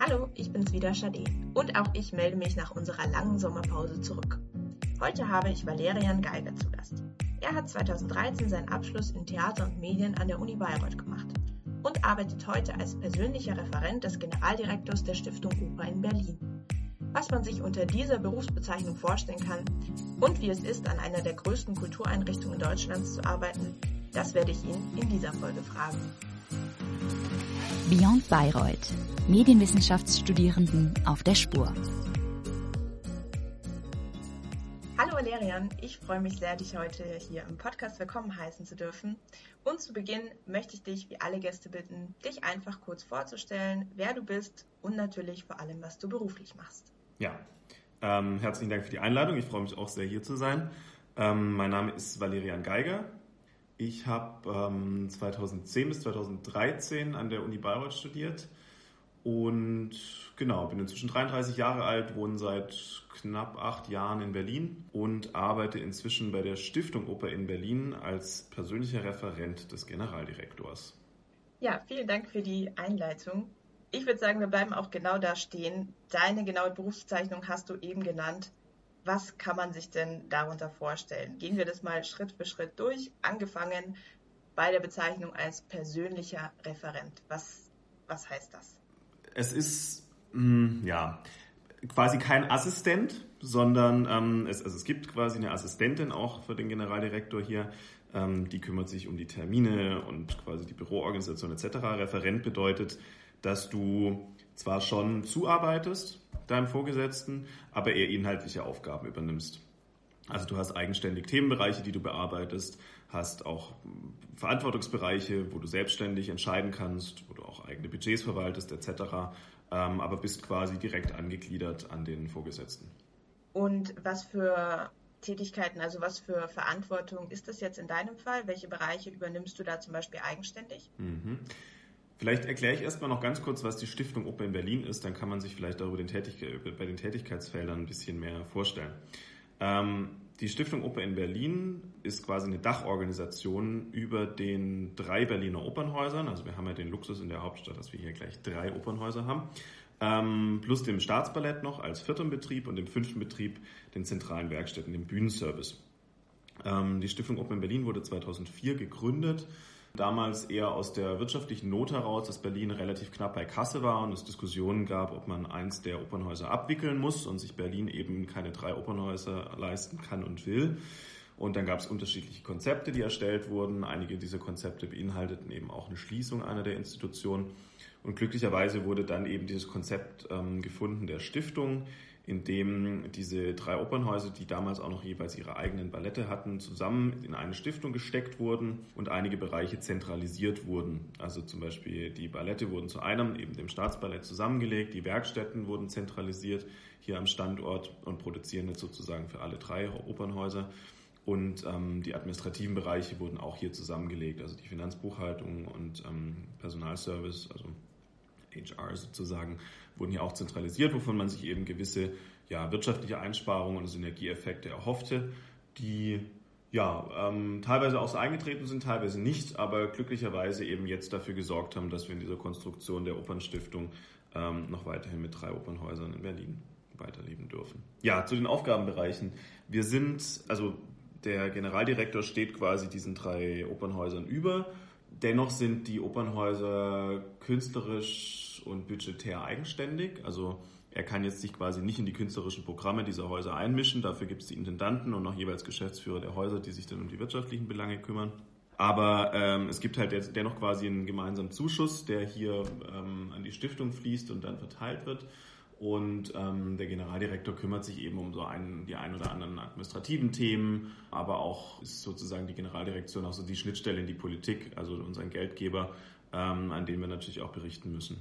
Hallo, ich bin's wieder, Shade. Und auch ich melde mich nach unserer langen Sommerpause zurück. Heute habe ich Valerian Geiger zu Gast. Er hat 2013 seinen Abschluss in Theater und Medien an der Uni Bayreuth gemacht und arbeitet heute als persönlicher Referent des Generaldirektors der Stiftung Oper in Berlin. Was man sich unter dieser Berufsbezeichnung vorstellen kann und wie es ist, an einer der größten Kultureinrichtungen Deutschlands zu arbeiten, das werde ich ihn in dieser Folge fragen. Beyond Bayreuth. Medienwissenschaftsstudierenden auf der Spur. Hallo Valerian, ich freue mich sehr, dich heute hier im Podcast willkommen heißen zu dürfen. Und zu Beginn möchte ich dich, wie alle Gäste, bitten, dich einfach kurz vorzustellen, wer du bist und natürlich vor allem, was du beruflich machst. Ja, ähm, herzlichen Dank für die Einladung. Ich freue mich auch sehr, hier zu sein. Ähm, mein Name ist Valerian Geiger. Ich habe ähm, 2010 bis 2013 an der Uni Bayreuth studiert und genau, bin inzwischen 33 Jahre alt, wohne seit knapp acht Jahren in Berlin und arbeite inzwischen bei der Stiftung Oper in Berlin als persönlicher Referent des Generaldirektors. Ja, vielen Dank für die Einleitung. Ich würde sagen, wir bleiben auch genau da stehen. Deine genaue Berufsbezeichnung hast du eben genannt was kann man sich denn darunter vorstellen? Gehen wir das mal Schritt für Schritt durch, angefangen bei der Bezeichnung als persönlicher Referent. Was, was heißt das? Es ist, mh, hm, ja, quasi kein Assistent, sondern ähm, es, also es gibt quasi eine Assistentin auch für den Generaldirektor hier, ähm, die kümmert sich um die Termine und quasi die Büroorganisation etc. Referent bedeutet, dass du zwar schon zuarbeitest, deinem Vorgesetzten, aber eher inhaltliche Aufgaben übernimmst. Also du hast eigenständig Themenbereiche, die du bearbeitest, hast auch Verantwortungsbereiche, wo du selbstständig entscheiden kannst, wo du auch eigene Budgets verwaltest etc., ähm, aber bist quasi direkt angegliedert an den Vorgesetzten. Und was für Tätigkeiten, also was für Verantwortung ist das jetzt in deinem Fall? Welche Bereiche übernimmst du da zum Beispiel eigenständig? Mhm. Vielleicht erkläre ich erstmal noch ganz kurz, was die Stiftung Oper in Berlin ist, dann kann man sich vielleicht darüber den bei den Tätigkeitsfeldern ein bisschen mehr vorstellen. Ähm, die Stiftung Oper in Berlin ist quasi eine Dachorganisation über den drei Berliner Opernhäusern. Also wir haben ja den Luxus in der Hauptstadt, dass wir hier gleich drei Opernhäuser haben. Ähm, plus dem Staatsballett noch als vierten Betrieb und dem fünften Betrieb den zentralen Werkstätten, dem Bühnenservice. Ähm, die Stiftung Oper in Berlin wurde 2004 gegründet Damals eher aus der wirtschaftlichen Not heraus, dass Berlin relativ knapp bei Kasse war und es Diskussionen gab, ob man eins der Opernhäuser abwickeln muss und sich Berlin eben keine drei Opernhäuser leisten kann und will. Und dann gab es unterschiedliche Konzepte, die erstellt wurden. Einige dieser Konzepte beinhalteten eben auch eine Schließung einer der Institutionen. Und glücklicherweise wurde dann eben dieses Konzept ähm, gefunden der Stiftung, in dem diese drei Opernhäuser, die damals auch noch jeweils ihre eigenen Ballette hatten, zusammen in eine Stiftung gesteckt wurden und einige Bereiche zentralisiert wurden. Also zum Beispiel die Ballette wurden zu einem, eben dem Staatsballett, zusammengelegt, die Werkstätten wurden zentralisiert hier am Standort und produzieren jetzt sozusagen für alle drei Opernhäuser. Und ähm, die administrativen Bereiche wurden auch hier zusammengelegt, also die Finanzbuchhaltung und ähm, Personalservice, also HR sozusagen, wurden hier auch zentralisiert, wovon man sich eben gewisse ja, wirtschaftliche Einsparungen und Synergieeffekte erhoffte, die ja, ähm, teilweise auch so eingetreten sind, teilweise nicht, aber glücklicherweise eben jetzt dafür gesorgt haben, dass wir in dieser Konstruktion der Opernstiftung ähm, noch weiterhin mit drei Opernhäusern in Berlin weiterleben dürfen. Ja, zu den Aufgabenbereichen. Wir sind, also der Generaldirektor steht quasi diesen drei Opernhäusern über. Dennoch sind die Opernhäuser künstlerisch und budgetär eigenständig. Also er kann jetzt sich quasi nicht in die künstlerischen Programme dieser Häuser einmischen. Dafür gibt es die Intendanten und noch jeweils Geschäftsführer der Häuser, die sich dann um die wirtschaftlichen Belange kümmern. Aber ähm, es gibt halt dennoch quasi einen gemeinsamen Zuschuss, der hier ähm, an die Stiftung fließt und dann verteilt wird. Und ähm, der Generaldirektor kümmert sich eben um so einen, die ein oder anderen administrativen Themen, aber auch ist sozusagen die Generaldirektion auch so die Schnittstelle in die Politik, also unseren Geldgeber, ähm, an dem wir natürlich auch berichten müssen.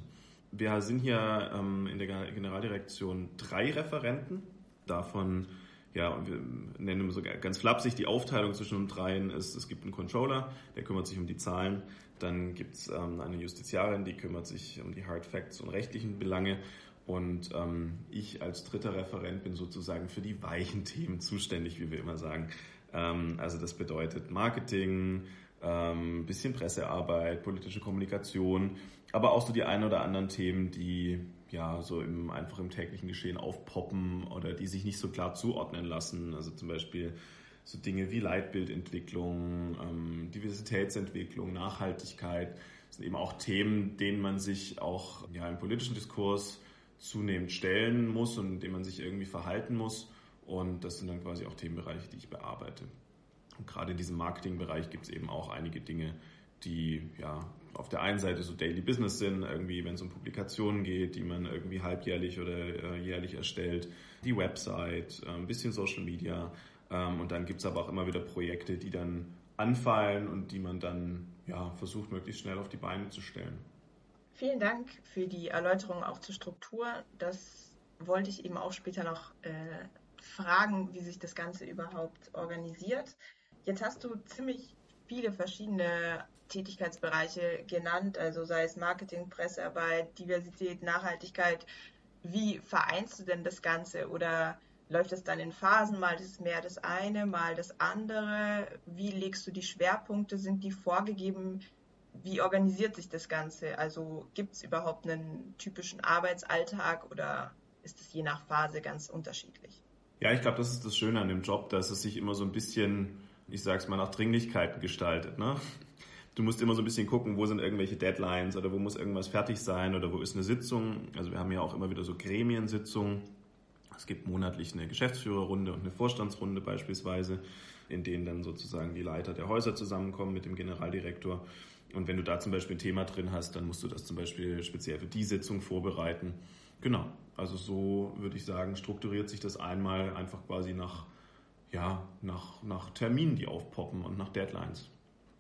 Wir sind hier ähm, in der Generaldirektion drei Referenten. Davon, ja, wir nennen so ganz flapsig die Aufteilung zwischen den dreien ist, es gibt einen Controller, der kümmert sich um die Zahlen. Dann gibt es ähm, eine Justiziarin, die kümmert sich um die Hard Facts und rechtlichen Belange. Und ähm, ich als dritter Referent bin sozusagen für die weichen Themen zuständig, wie wir immer sagen. Ähm, also das bedeutet Marketing, ähm, bisschen Pressearbeit, politische Kommunikation aber auch so die ein oder anderen Themen, die ja so im, einfach im täglichen Geschehen aufpoppen oder die sich nicht so klar zuordnen lassen. Also zum Beispiel so Dinge wie Leitbildentwicklung, ähm, Diversitätsentwicklung, Nachhaltigkeit sind eben auch Themen, denen man sich auch ja, im politischen Diskurs zunehmend stellen muss und denen man sich irgendwie verhalten muss. Und das sind dann quasi auch Themenbereiche, die ich bearbeite. Und gerade in diesem Marketingbereich gibt es eben auch einige Dinge, die ja auf der einen Seite so Daily Business sind, irgendwie wenn es um Publikationen geht, die man irgendwie halbjährlich oder äh, jährlich erstellt, die Website, äh, ein bisschen Social Media. Ähm, und dann gibt es aber auch immer wieder Projekte, die dann anfallen und die man dann ja, versucht, möglichst schnell auf die Beine zu stellen. Vielen Dank für die Erläuterung auch zur Struktur. Das wollte ich eben auch später noch äh, fragen, wie sich das Ganze überhaupt organisiert. Jetzt hast du ziemlich viele verschiedene Tätigkeitsbereiche genannt, also sei es Marketing, Pressearbeit, Diversität, Nachhaltigkeit. Wie vereinst du denn das Ganze oder läuft es dann in Phasen? Mal ist es mehr das eine, mal das andere. Wie legst du die Schwerpunkte? Sind die vorgegeben? Wie organisiert sich das Ganze? Also gibt es überhaupt einen typischen Arbeitsalltag oder ist es je nach Phase ganz unterschiedlich? Ja, ich glaube, das ist das Schöne an dem Job, dass es sich immer so ein bisschen, ich sag's mal, nach Dringlichkeiten gestaltet. Ne? Du musst immer so ein bisschen gucken, wo sind irgendwelche Deadlines oder wo muss irgendwas fertig sein oder wo ist eine Sitzung. Also wir haben ja auch immer wieder so Gremiensitzungen. Es gibt monatlich eine Geschäftsführerrunde und eine Vorstandsrunde beispielsweise, in denen dann sozusagen die Leiter der Häuser zusammenkommen mit dem Generaldirektor. Und wenn du da zum Beispiel ein Thema drin hast, dann musst du das zum Beispiel speziell für die Sitzung vorbereiten. Genau, also so würde ich sagen, strukturiert sich das einmal einfach quasi nach, ja, nach, nach Terminen, die aufpoppen und nach Deadlines.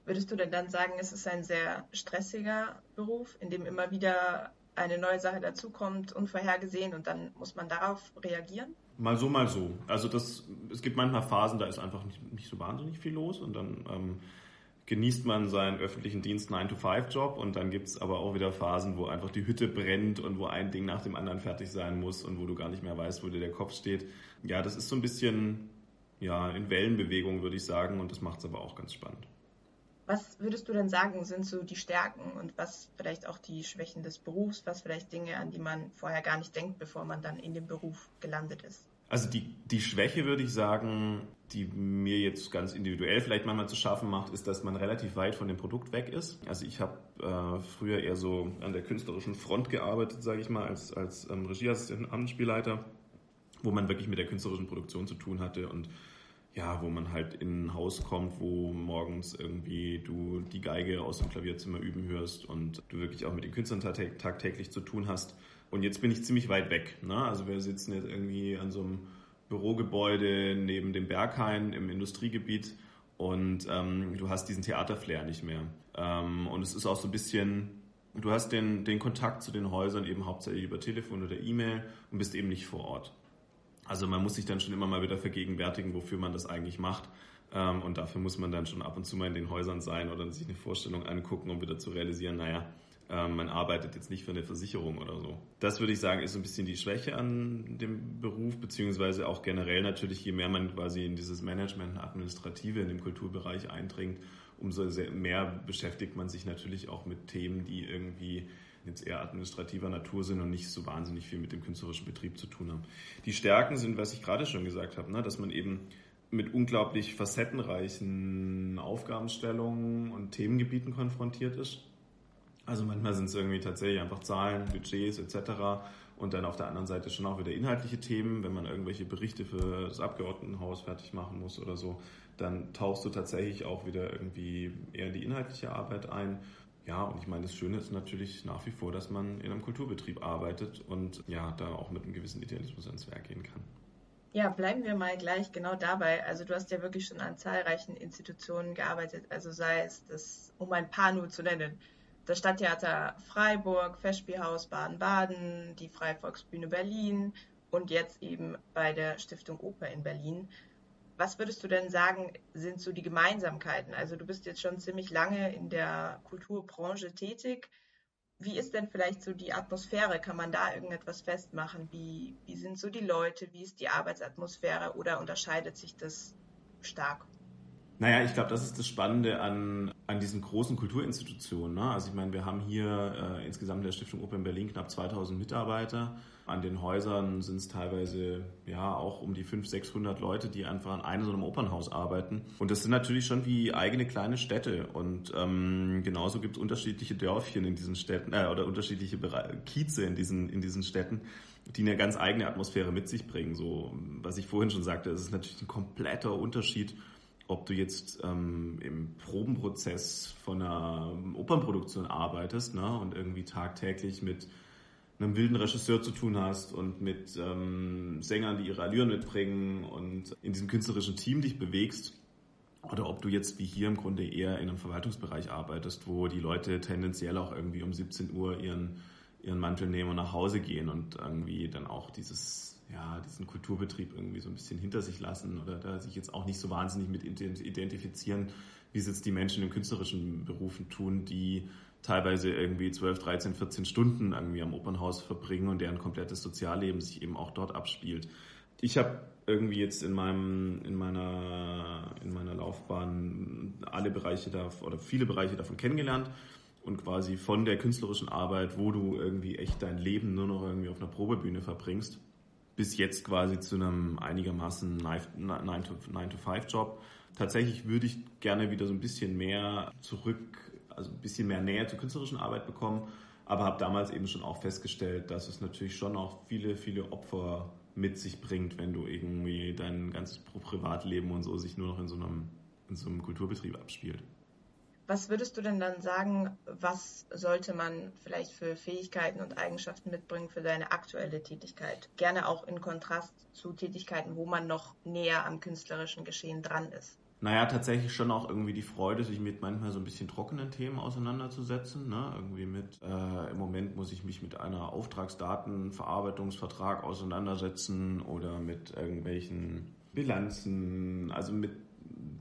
Würdest du denn dann sagen, es ist ein sehr stressiger Beruf, in dem immer wieder eine neue Sache dazukommt, unvorhergesehen und dann muss man darauf reagieren? Mal so, mal so. Also das, es gibt manchmal Phasen, da ist einfach nicht, nicht so wahnsinnig viel los und dann ähm, genießt man seinen öffentlichen Dienst 9-to-5-Job und dann gibt es aber auch wieder Phasen, wo einfach die Hütte brennt und wo ein Ding nach dem anderen fertig sein muss und wo du gar nicht mehr weißt, wo dir der Kopf steht. Ja, das ist so ein bisschen ja, in Wellenbewegung, würde ich sagen, und das macht es aber auch ganz spannend. Was würdest du denn sagen, sind so die Stärken und was vielleicht auch die Schwächen des Berufs, was vielleicht Dinge, an die man vorher gar nicht denkt, bevor man dann in dem Beruf gelandet ist? Also die, die Schwäche würde ich sagen, die mir jetzt ganz individuell vielleicht manchmal zu schaffen macht, ist, dass man relativ weit von dem Produkt weg ist. Also ich habe äh, früher eher so an der künstlerischen Front gearbeitet, sage ich mal, als, als ähm, Regieassistent Amtsspielleiter, wo man wirklich mit der künstlerischen Produktion zu tun hatte und ja, wo man halt in ein Haus kommt, wo morgens irgendwie du die Geige aus dem Klavierzimmer üben hörst und du wirklich auch mit den Künstlern tagtäglich zu tun hast. Und jetzt bin ich ziemlich weit weg. Ne? Also wir sitzen jetzt irgendwie an so einem Bürogebäude neben dem Berghain im Industriegebiet und ähm, du hast diesen Theaterflair nicht mehr. Ähm, und es ist auch so ein bisschen, du hast den, den Kontakt zu den Häusern eben hauptsächlich über Telefon oder E-Mail und bist eben nicht vor Ort. Also man muss sich dann schon immer mal wieder vergegenwärtigen, wofür man das eigentlich macht. Ähm, und dafür muss man dann schon ab und zu mal in den Häusern sein oder sich eine Vorstellung angucken, um wieder zu realisieren, naja, ähm, man arbeitet jetzt nicht für eine Versicherung oder so. Das würde ich sagen, ist ein bisschen die Schwäche an dem Beruf, beziehungsweise auch generell natürlich, je mehr man quasi in dieses Management Administrative in dem Kulturbereich eindringt, umso mehr beschäftigt man sich natürlich auch mit Themen, die irgendwie jetzt eher administrativer Natur sind und nicht so wahnsinnig viel mit dem künstlerischen Betrieb zu tun haben. Die Stärken sind, was ich gerade schon gesagt habe, ne, dass man eben mit unglaublich facettenreichen Aufgabenstellungen und Themengebieten konfrontiert ist. Also manchmal sind es irgendwie tatsächlich einfach Zahlen, Budgets etc. Und dann auf der anderen Seite schon auch wieder inhaltliche Themen, wenn man irgendwelche Berichte für das Abgeordnetenhaus fertig machen muss oder so, dann tauchst du tatsächlich auch wieder irgendwie eher die inhaltliche Arbeit ein. Ja, und ich meine, das Schöne ist natürlich nach wie vor, dass man in einem Kulturbetrieb arbeitet und ja, da auch mit einem gewissen Idealismus ans Werk gehen kann. Ja, bleiben wir mal gleich genau dabei. Also du hast ja wirklich schon an zahlreichen Institutionen gearbeitet, also sei es das, um ein paar nur zu nennen, das Stadttheater Freiburg, Festspielhaus Baden-Baden, die Freie Volksbühne Berlin und jetzt eben bei der Stiftung Oper in Berlin. Was würdest du denn sagen, sind so die Gemeinsamkeiten? Also du bist jetzt schon ziemlich lange in der Kulturbranche tätig. Wie ist denn vielleicht so die Atmosphäre? Kann man da irgendetwas festmachen? Wie, wie sind so die Leute? Wie ist die Arbeitsatmosphäre oder unterscheidet sich das stark? Naja, ich glaube, das ist das Spannende an, an diesen großen Kulturinstitutionen. Ne? Also ich meine, wir haben hier äh, insgesamt in der Stiftung Open Berlin knapp 2000 Mitarbeiter. An den Häusern sind es teilweise ja auch um die 500, 600 Leute, die einfach an einem so einem Opernhaus arbeiten. Und das sind natürlich schon wie eigene kleine Städte. Und ähm, genauso gibt es unterschiedliche Dörfchen in diesen Städten äh, oder unterschiedliche Kieze in diesen, in diesen Städten, die eine ganz eigene Atmosphäre mit sich bringen. So, was ich vorhin schon sagte, es ist natürlich ein kompletter Unterschied, ob du jetzt ähm, im Probenprozess von einer Opernproduktion arbeitest ne, und irgendwie tagtäglich mit einem wilden Regisseur zu tun hast und mit ähm, Sängern, die ihre Allüren mitbringen und in diesem künstlerischen Team dich bewegst. Oder ob du jetzt wie hier im Grunde eher in einem Verwaltungsbereich arbeitest, wo die Leute tendenziell auch irgendwie um 17 Uhr ihren, ihren Mantel nehmen und nach Hause gehen und irgendwie dann auch dieses, ja, diesen Kulturbetrieb irgendwie so ein bisschen hinter sich lassen oder da sich jetzt auch nicht so wahnsinnig mit identifizieren, wie es jetzt die Menschen in künstlerischen Berufen tun, die teilweise irgendwie 12, 13, 14 Stunden irgendwie am Opernhaus verbringen und deren komplettes Sozialleben sich eben auch dort abspielt. Ich habe irgendwie jetzt in meinem in meiner in meiner Laufbahn alle Bereiche da oder viele Bereiche davon kennengelernt und quasi von der künstlerischen Arbeit, wo du irgendwie echt dein Leben nur noch irgendwie auf einer Probebühne verbringst, bis jetzt quasi zu einem einigermaßen 9-to-5-Job. Tatsächlich würde ich gerne wieder so ein bisschen mehr zurück also ein bisschen mehr Nähe zur künstlerischen Arbeit bekommen, aber habe damals eben schon auch festgestellt, dass es natürlich schon auch viele, viele Opfer mit sich bringt, wenn du irgendwie dein ganzes Privatleben und so sich nur noch in so einem, in so einem Kulturbetrieb abspielt. Was würdest du denn dann sagen, was sollte man vielleicht für Fähigkeiten und Eigenschaften mitbringen für deine aktuelle Tätigkeit? Gerne auch in Kontrast zu Tätigkeiten, wo man noch näher am künstlerischen Geschehen dran ist. Naja, tatsächlich schon auch irgendwie die Freude, sich mit manchmal so ein bisschen trockenen Themen auseinanderzusetzen. Ne? Irgendwie mit, äh, im Moment muss ich mich mit einer Auftragsdatenverarbeitungsvertrag auseinandersetzen oder mit irgendwelchen Bilanzen, also mit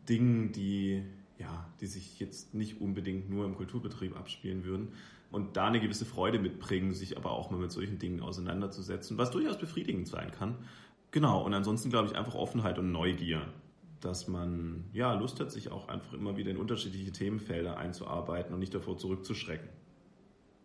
Dingen, die, ja, die sich jetzt nicht unbedingt nur im Kulturbetrieb abspielen würden. Und da eine gewisse Freude mitbringen, sich aber auch mal mit solchen Dingen auseinanderzusetzen, was durchaus befriedigend sein kann. Genau, und ansonsten glaube ich einfach Offenheit und Neugier dass man ja Lust hat, sich auch einfach immer wieder in unterschiedliche Themenfelder einzuarbeiten und nicht davor zurückzuschrecken.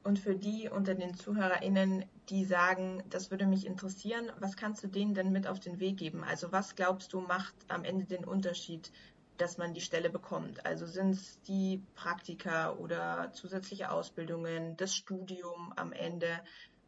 Und für die unter den ZuhörerInnen, die sagen, das würde mich interessieren, was kannst du denen denn mit auf den Weg geben? Also was glaubst du macht am Ende den Unterschied, dass man die Stelle bekommt? Also sind es die Praktika oder zusätzliche Ausbildungen, das Studium am Ende?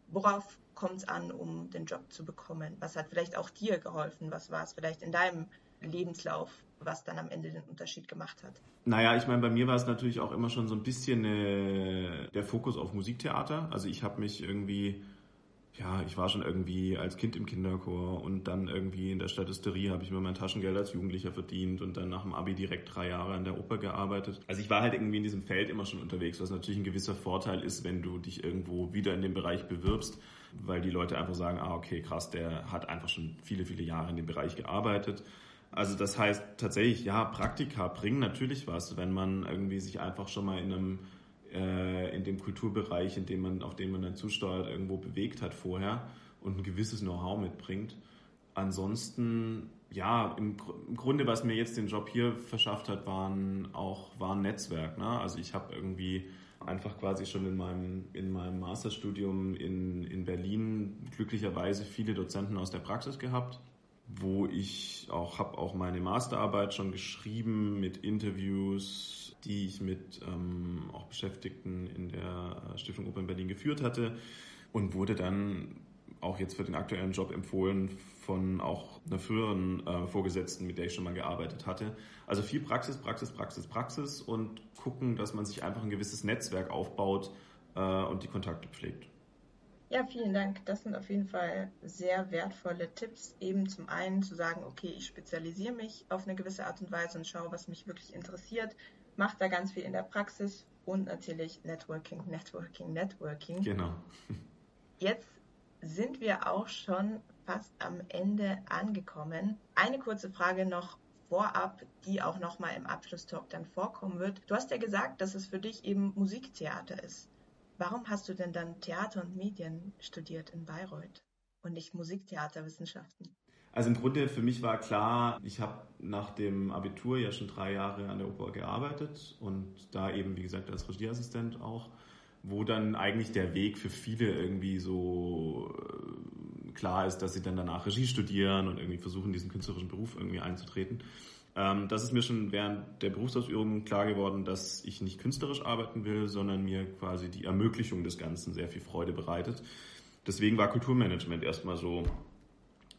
Worauf kommt es an, um den Job zu bekommen? Was hat vielleicht auch dir geholfen? Was war es vielleicht in deinem Lebenslauf, was dann am Ende den Unterschied gemacht hat? Naja, ich meine, bei mir war es natürlich auch immer schon so ein bisschen äh, der Fokus auf Musiktheater. Also ich habe mich irgendwie, ja, ich war schon irgendwie als Kind im Kinderchor und dann irgendwie in der Statisterie habe ich mir mein Taschengeld als Jugendlicher verdient und dann nach dem Abi direkt drei Jahre an der Oper gearbeitet. Also ich war halt irgendwie in diesem Feld immer schon unterwegs, was natürlich ein gewisser Vorteil ist, wenn du dich irgendwo wieder in dem Bereich bewirbst, weil die Leute einfach sagen, ah, okay, krass, der hat einfach schon viele, viele Jahre in dem Bereich gearbeitet. Also das heißt tatsächlich, ja, Praktika bringen natürlich was, wenn man irgendwie sich einfach schon mal in einem äh, in dem Kulturbereich, in dem man, auf den man dann zusteuert, irgendwo bewegt hat vorher und ein gewisses Know-how mitbringt. Ansonsten, ja, im, im, Grunde, was mir jetzt den Job hier verschafft hat, waren auch war ein Netzwerk. Ne? Also ich habe irgendwie einfach quasi schon in meinem, in meinem Masterstudium in, in Berlin glücklicherweise viele Dozenten aus der Praxis gehabt wo ich auch habe auch meine Masterarbeit schon geschrieben mit Interviews, die ich mit ähm, auch Beschäftigten in der Stiftung Oper in Berlin geführt hatte und wurde dann auch jetzt für den aktuellen Job empfohlen von auch einer früheren äh, Vorgesetzten, mit der ich schon mal gearbeitet hatte. Also viel Praxis, Praxis, Praxis, Praxis und gucken, dass man sich einfach ein gewisses Netzwerk aufbaut äh, und die Kontakte pflegt. Ja, vielen Dank. Das sind auf jeden Fall sehr wertvolle Tipps. Eben zum einen zu sagen, okay, ich spezialisiere mich auf eine gewisse Art und Weise und schaue, was mich wirklich interessiert. Mache da ganz viel in der Praxis und natürlich Networking, Networking, Networking. Genau. Jetzt sind wir auch schon fast am Ende angekommen. Eine kurze Frage noch vorab, die auch nochmal im Abschlusstalk dann vorkommen wird. Du hast ja gesagt, dass es für dich eben Musiktheater ist. Warum hast du denn dann Theater und Medien studiert in Bayreuth und nicht Musiktheaterwissenschaften? Also im Grunde für mich war klar, ich habe nach dem Abitur ja schon drei Jahre an der Oper gearbeitet und da eben, wie gesagt, als Regieassistent auch, wo dann eigentlich der Weg für viele irgendwie so äh, klar ist, dass sie dann danach Regie studieren und irgendwie versuchen, diesen künstlerischen Beruf irgendwie einzutreten. Ähm, das ist mir schon während der Berufsausübung klar geworden, dass ich nicht künstlerisch arbeiten will, sondern mir quasi die Ermöglichung des Ganzen sehr viel Freude bereitet. Deswegen war Kulturmanagement erstmal so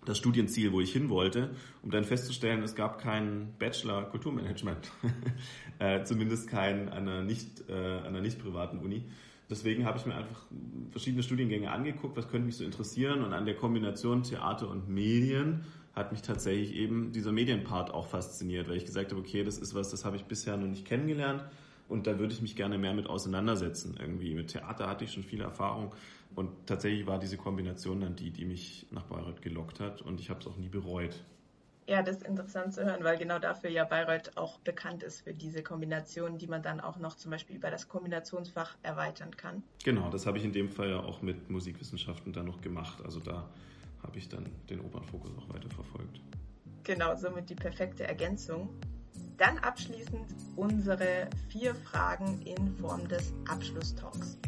das Studienziel, wo ich hin wollte, um dann festzustellen, es gab keinen Bachelor Kulturmanagement, äh, zumindest keinen einer nicht äh, einer nicht privaten Uni. Deswegen habe ich mir einfach verschiedene Studiengänge angeguckt, was könnte mich so interessieren und an der Kombination Theater und Medien hat mich tatsächlich eben dieser Medienpart auch fasziniert, weil ich gesagt habe, okay, das ist was, das habe ich bisher noch nicht kennengelernt und da würde ich mich gerne mehr mit auseinandersetzen. Irgendwie mit Theater hatte ich schon viel Erfahrung und tatsächlich war diese Kombination dann die, die mich nach Bayreuth gelockt hat und ich habe es auch nie bereut. Ja, das ist interessant zu hören, weil genau dafür ja Bayreuth auch bekannt ist für diese Kombination, die man dann auch noch zum Beispiel über das Kombinationsfach erweitern kann. Genau, das habe ich in dem Fall ja auch mit Musikwissenschaften dann noch gemacht. Also da habe ich dann den Opernfokus auch weiter verfolgt. Genau, somit die perfekte Ergänzung. Dann abschließend unsere vier Fragen in Form des Abschlusstalks.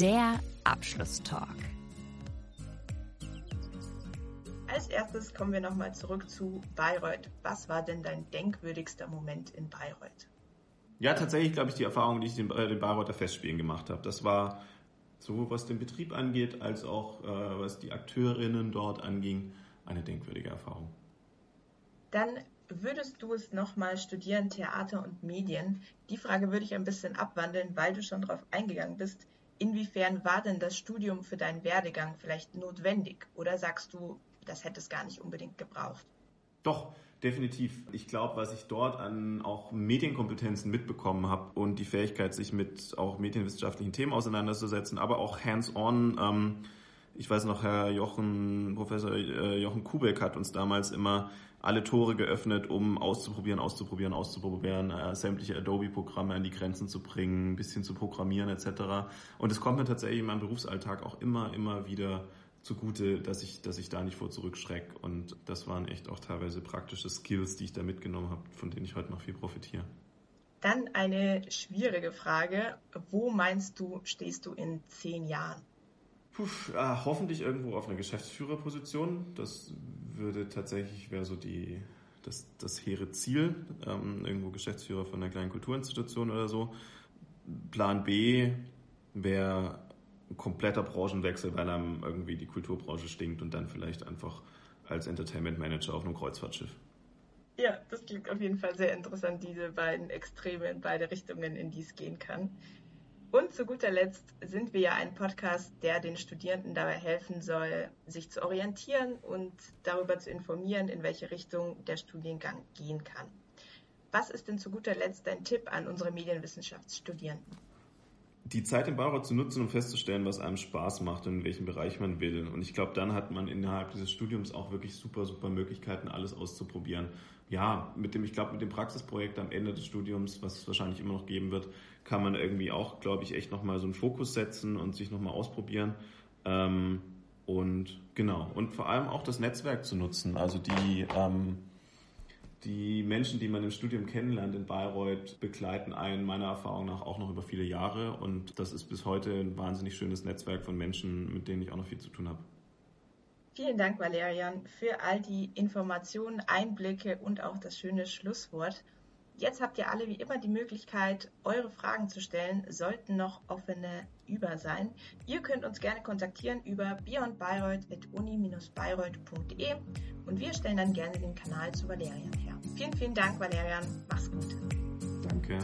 Der Abschlusstalk. Als erstes kommen wir nochmal zurück zu Bayreuth. Was war denn dein denkwürdigster Moment in Bayreuth? Ja, tatsächlich glaube ich die Erfahrung, die ich bei den Bayreuther Festspielen gemacht habe. Das war sowohl was den Betrieb angeht, als auch äh, was die Akteurinnen dort anging, eine denkwürdige Erfahrung. Dann würdest du es nochmal studieren, Theater und Medien? Die Frage würde ich ein bisschen abwandeln, weil du schon darauf eingegangen bist. Inwiefern war denn das Studium für deinen Werdegang vielleicht notwendig? Oder sagst du, das hätte es gar nicht unbedingt gebraucht? Doch, definitiv. Ich glaube, was ich dort an auch Medienkompetenzen mitbekommen habe und die Fähigkeit, sich mit auch medienwissenschaftlichen Themen auseinanderzusetzen, aber auch hands-on. Ähm, ich weiß noch, Herr Jochen, Professor äh, Jochen Kubeck hat uns damals immer alle Tore geöffnet, um auszuprobieren, auszuprobieren, auszuprobieren, äh, sämtliche Adobe-Programme an die Grenzen zu bringen, ein bisschen zu programmieren etc. Und es kommt mir tatsächlich in meinem Berufsalltag auch immer, immer wieder zugute, dass ich, dass ich da nicht vor zurückschrecke. Und das waren echt auch teilweise praktische Skills, die ich da mitgenommen habe, von denen ich heute noch viel profitiere. Dann eine schwierige Frage. Wo meinst du, stehst du in zehn Jahren? Puh, äh, hoffentlich irgendwo auf einer Geschäftsführerposition. Das würde tatsächlich, wäre so die, das, das hehre Ziel. Ähm, irgendwo Geschäftsführer von einer kleinen Kulturinstitution oder so. Plan B wäre kompletter Branchenwechsel, weil einem irgendwie die Kulturbranche stinkt und dann vielleicht einfach als Entertainment Manager auf einem Kreuzfahrtschiff. Ja, das klingt auf jeden Fall sehr interessant, diese beiden Extreme in beide Richtungen, in die es gehen kann. Und zu guter Letzt sind wir ja ein Podcast, der den Studierenden dabei helfen soll, sich zu orientieren und darüber zu informieren, in welche Richtung der Studiengang gehen kann. Was ist denn zu guter Letzt dein Tipp an unsere Medienwissenschaftsstudierenden? Die Zeit im Bayreuth zu nutzen, um festzustellen, was einem Spaß macht und in welchem Bereich man will. Und ich glaube, dann hat man innerhalb dieses Studiums auch wirklich super, super Möglichkeiten, alles auszuprobieren. Ja, mit dem, ich glaube, mit dem Praxisprojekt am Ende des Studiums, was es wahrscheinlich immer noch geben wird, kann man irgendwie auch, glaube ich, echt nochmal so einen Fokus setzen und sich nochmal ausprobieren. Ähm, und genau. Und vor allem auch das Netzwerk zu nutzen. Also die, ähm, die Menschen, die man im Studium kennenlernt in Bayreuth, begleiten einen meiner Erfahrung nach auch noch über viele Jahre. Und das ist bis heute ein wahnsinnig schönes Netzwerk von Menschen, mit denen ich auch noch viel zu tun habe. Vielen Dank, Valerian, für all die Informationen, Einblicke und auch das schöne Schlusswort. Jetzt habt ihr alle wie immer die Möglichkeit, eure Fragen zu stellen, sollten noch offene über sein. Ihr könnt uns gerne kontaktieren über beyondbayreuth.uni-bayreuth.de und wir stellen dann gerne den Kanal zu Valerian her. Vielen, vielen Dank, Valerian. Mach's gut. Danke.